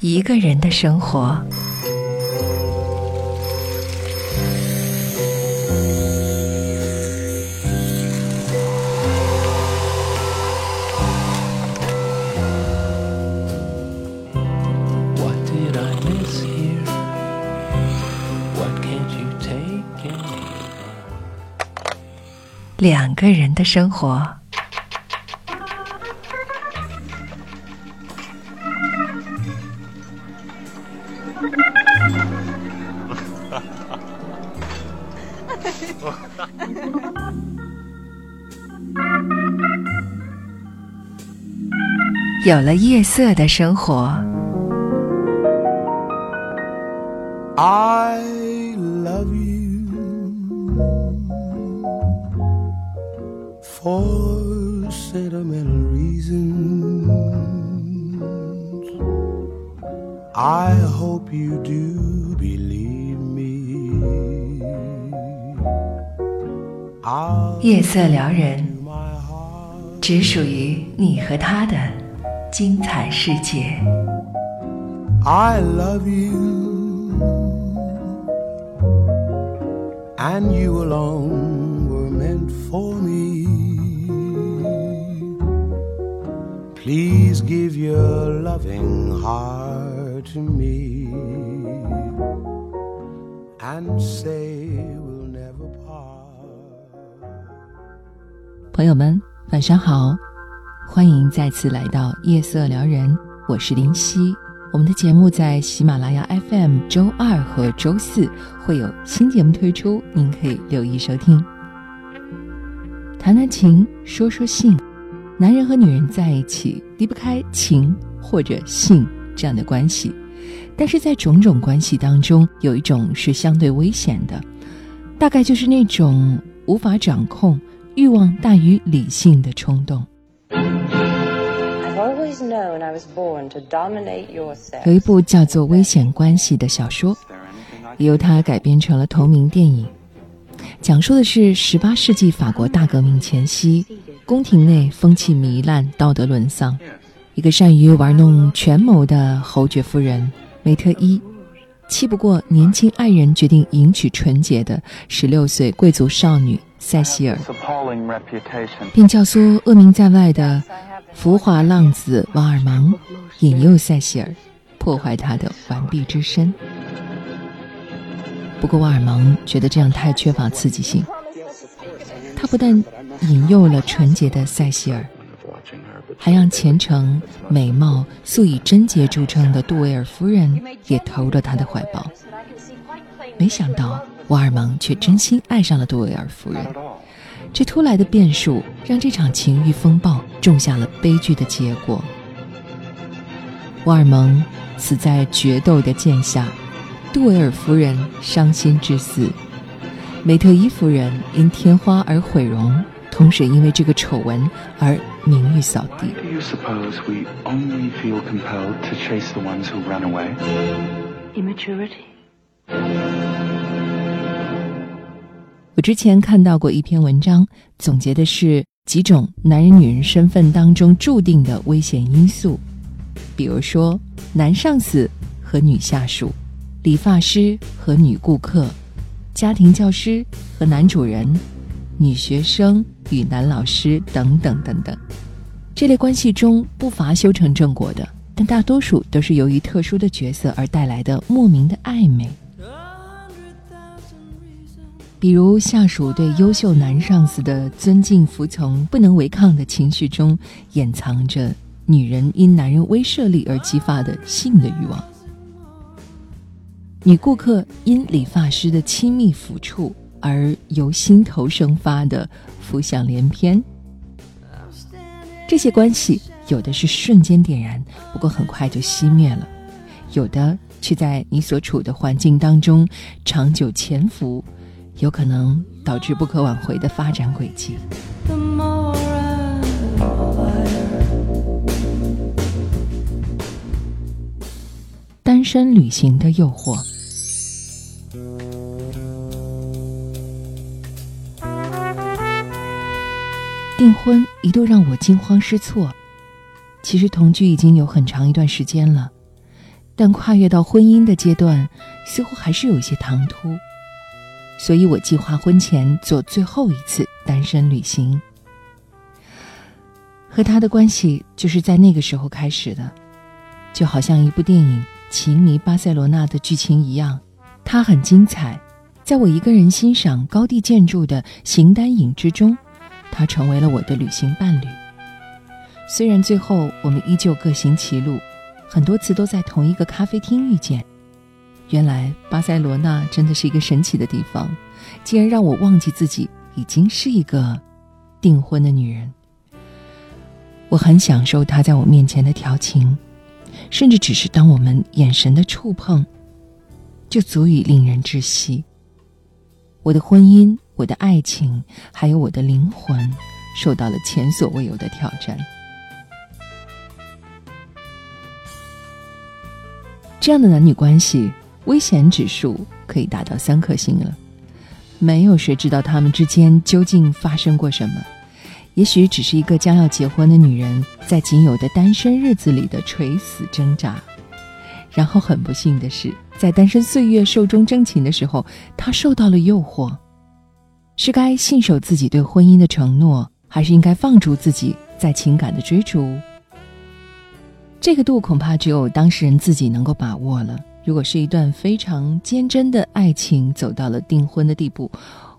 一个人的生活。两个人的生活。有了夜色的生活。I love you for sentimental reasons. I hope you do believe me. 夜色撩人，只属于你和他的。精彩世界。I love you, and you alone were meant for me. Please give your loving heart to me and say we'll never part. 朋友们，晚上好。 欢迎再次来到夜色撩人，我是林夕。我们的节目在喜马拉雅 FM 周二和周四会有新节目推出，您可以留意收听。谈谈情，说说性，男人和女人在一起离不开情或者性这样的关系，但是在种种关系当中，有一种是相对危险的，大概就是那种无法掌控、欲望大于理性的冲动。有一部叫做《危险关系》的小说，由它改编成了同名电影，讲述的是十八世纪法国大革命前夕，宫廷内风气糜烂，道德沦丧。一个善于玩弄权谋的侯爵夫人梅特伊，气不过年轻爱人，决定迎娶纯洁的十六岁贵族少女塞西尔，并教唆恶名在外的。浮华浪子瓦尔芒引诱塞西尔，破坏他的完璧之身。不过瓦尔芒觉得这样太缺乏刺激性。他不但引诱了纯洁的塞西尔，还让虔诚、美貌、素以贞洁著称的杜维尔夫人也投入了他的怀抱。没想到瓦尔蒙却真心爱上了杜维尔夫人。这突来的变数让这场情欲风暴种下了悲剧的结果。瓦尔蒙死在决斗的剑下，杜维尔夫人伤心致死，梅特伊夫人因天花而毁容，同时因为这个丑闻而名誉扫地。我之前看到过一篇文章，总结的是几种男人、女人身份当中注定的危险因素，比如说男上司和女下属、理发师和女顾客、家庭教师和男主人、女学生与男老师等等等等。这类关系中不乏修成正果的，但大多数都是由于特殊的角色而带来的莫名的暧昧。比如下属对优秀男上司的尊敬服从不能违抗的情绪中，掩藏着女人因男人威慑力而激发的性的欲望；女顾客因理发师的亲密抚触而由心头生发的浮想联翩。这些关系有的是瞬间点燃，不过很快就熄灭了；有的却在你所处的环境当中长久潜伏。有可能导致不可挽回的发展轨迹。单身旅行的诱惑，订婚一度让我惊慌失措。其实同居已经有很长一段时间了，但跨越到婚姻的阶段，似乎还是有些唐突。所以我计划婚前做最后一次单身旅行。和他的关系就是在那个时候开始的，就好像一部电影《情迷巴塞罗那》的剧情一样，它很精彩。在我一个人欣赏高地建筑的形单影只中，他成为了我的旅行伴侣。虽然最后我们依旧各行其路，很多次都在同一个咖啡厅遇见。原来巴塞罗那真的是一个神奇的地方，竟然让我忘记自己已经是一个订婚的女人。我很享受他在我面前的调情，甚至只是当我们眼神的触碰，就足以令人窒息。我的婚姻、我的爱情，还有我的灵魂，受到了前所未有的挑战。这样的男女关系，危险指数可以达到三颗星了。没有谁知道他们之间究竟发生过什么。也许只是一个将要结婚的女人在仅有的单身日子里的垂死挣扎，然后很不幸的是，在单身岁月寿终正寝的时候，她受到了诱惑，是该信守自己对婚姻的承诺，还是应该放逐自己在情感的追逐？这个度恐怕只有当事人自己能够把握了。如果是一段非常坚贞的爱情走到了订婚的地步，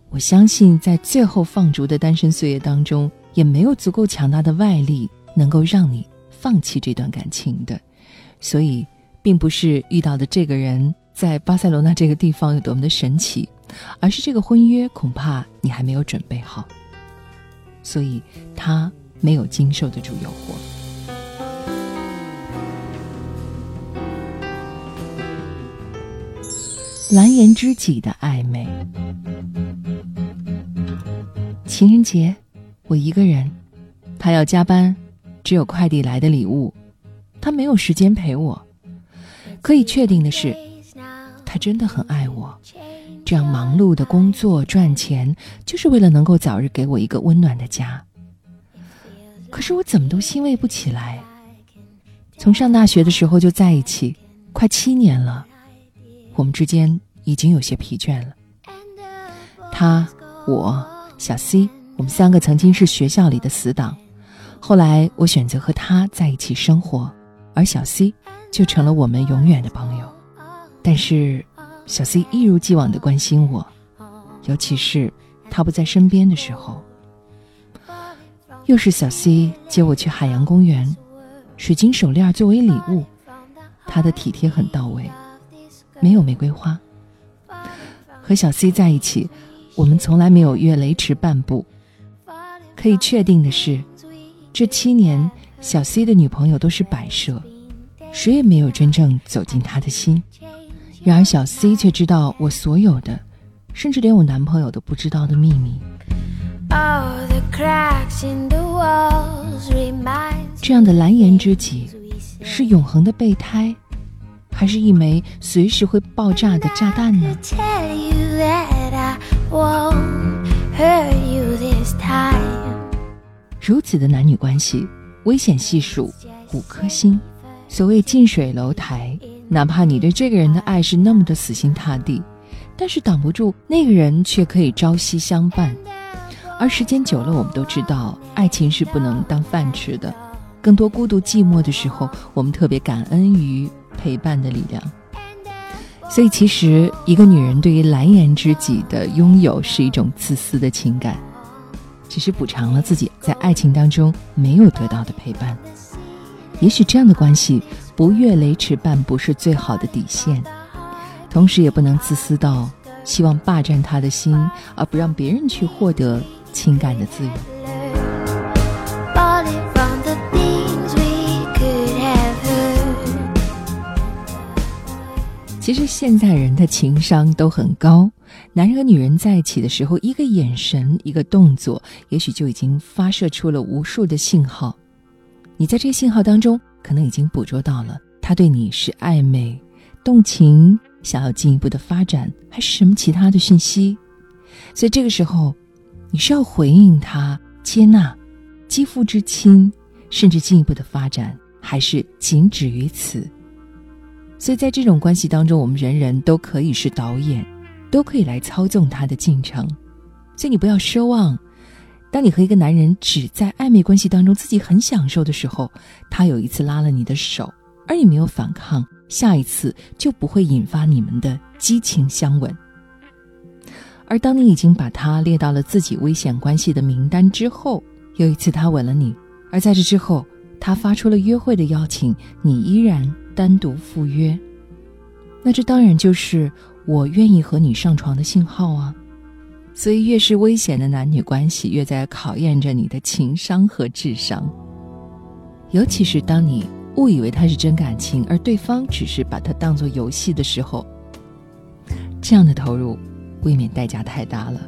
我相信在最后放逐的单身岁月当中。也没有足够强大的外力能够让你放弃这段感情的，所以并不是遇到的这个人在巴塞罗那这个地方有多么的神奇，而是这个婚约恐怕你还没有准备好，所以他没有经受得住诱惑。蓝颜知己的暧昧，情人节。我一个人，他要加班，只有快递来的礼物，他没有时间陪我。可以确定的是，他真的很爱我。这样忙碌的工作赚钱，就是为了能够早日给我一个温暖的家。可是我怎么都欣慰不起来。从上大学的时候就在一起，快七年了，我们之间已经有些疲倦了。他，我，小 C。我们三个曾经是学校里的死党，后来我选择和他在一起生活，而小 C 就成了我们永远的朋友。但是，小 C 一如既往的关心我，尤其是他不在身边的时候。又是小 C 接我去海洋公园，水晶手链作为礼物，他的体贴很到位，没有玫瑰花。和小 C 在一起，我们从来没有越雷池半步。可以确定的是，这七年，小 C 的女朋友都是摆设，谁也没有真正走进他的心。然而，小 C 却知道我所有的，甚至连我男朋友都不知道的秘密。这样的蓝颜知己，是永恒的备胎，还是一枚随时会爆炸的炸弹呢？如此的男女关系，危险系数五颗星。所谓近水楼台，哪怕你对这个人的爱是那么的死心塌地，但是挡不住那个人却可以朝夕相伴。而时间久了，我们都知道，爱情是不能当饭吃的。更多孤独寂寞的时候，我们特别感恩于陪伴的力量。所以，其实一个女人对于蓝颜知己的拥有，是一种自私的情感。只是补偿了自己在爱情当中没有得到的陪伴。也许这样的关系不越雷池半步是最好的底线，同时也不能自私到希望霸占他的心，而不让别人去获得情感的自由。其实现在人的情商都很高，男人和女人在一起的时候，一个眼神、一个动作，也许就已经发射出了无数的信号。你在这信号当中，可能已经捕捉到了他对你是暧昧、动情，想要进一步的发展，还是什么其他的讯息。所以这个时候，你是要回应他、接纳、肌肤之亲，甚至进一步的发展，还是仅止于此？所以在这种关系当中，我们人人都可以是导演，都可以来操纵他的进程。所以你不要奢望，当你和一个男人只在暧昧关系当中自己很享受的时候，他有一次拉了你的手，而你没有反抗，下一次就不会引发你们的激情相吻。而当你已经把他列到了自己危险关系的名单之后，有一次他吻了你，而在这之后，他发出了约会的邀请，你依然。单独赴约，那这当然就是我愿意和你上床的信号啊。所以，越是危险的男女关系，越在考验着你的情商和智商。尤其是当你误以为他是真感情，而对方只是把它当做游戏的时候，这样的投入未免代价太大了。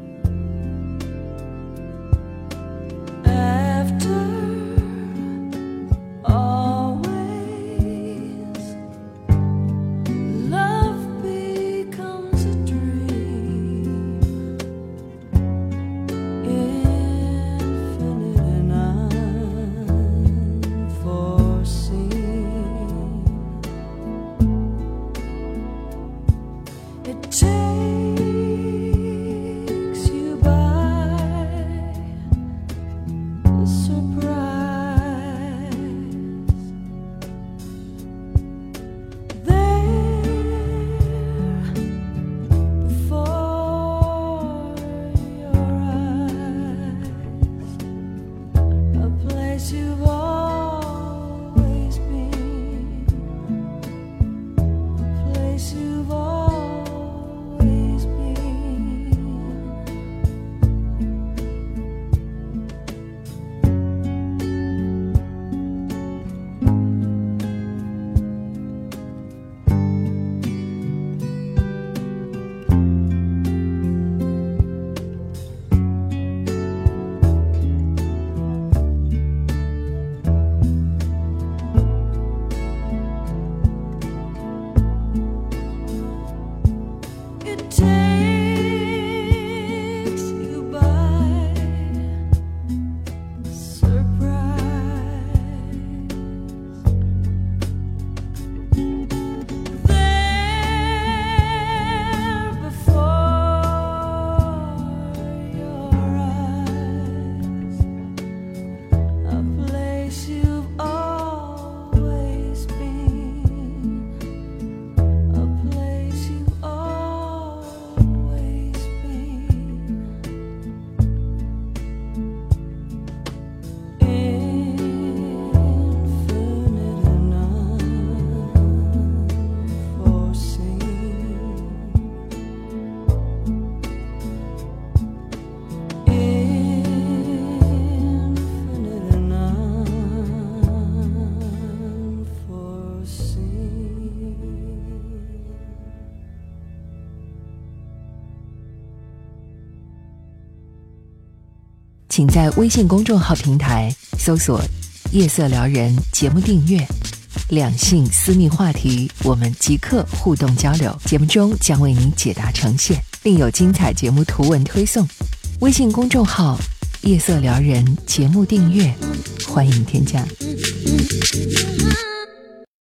请在微信公众号平台搜索“夜色撩人”节目订阅，两性私密话题，我们即刻互动交流，节目中将为您解答呈现，另有精彩节目图文推送。微信公众号“夜色撩人”节目订阅，欢迎添加。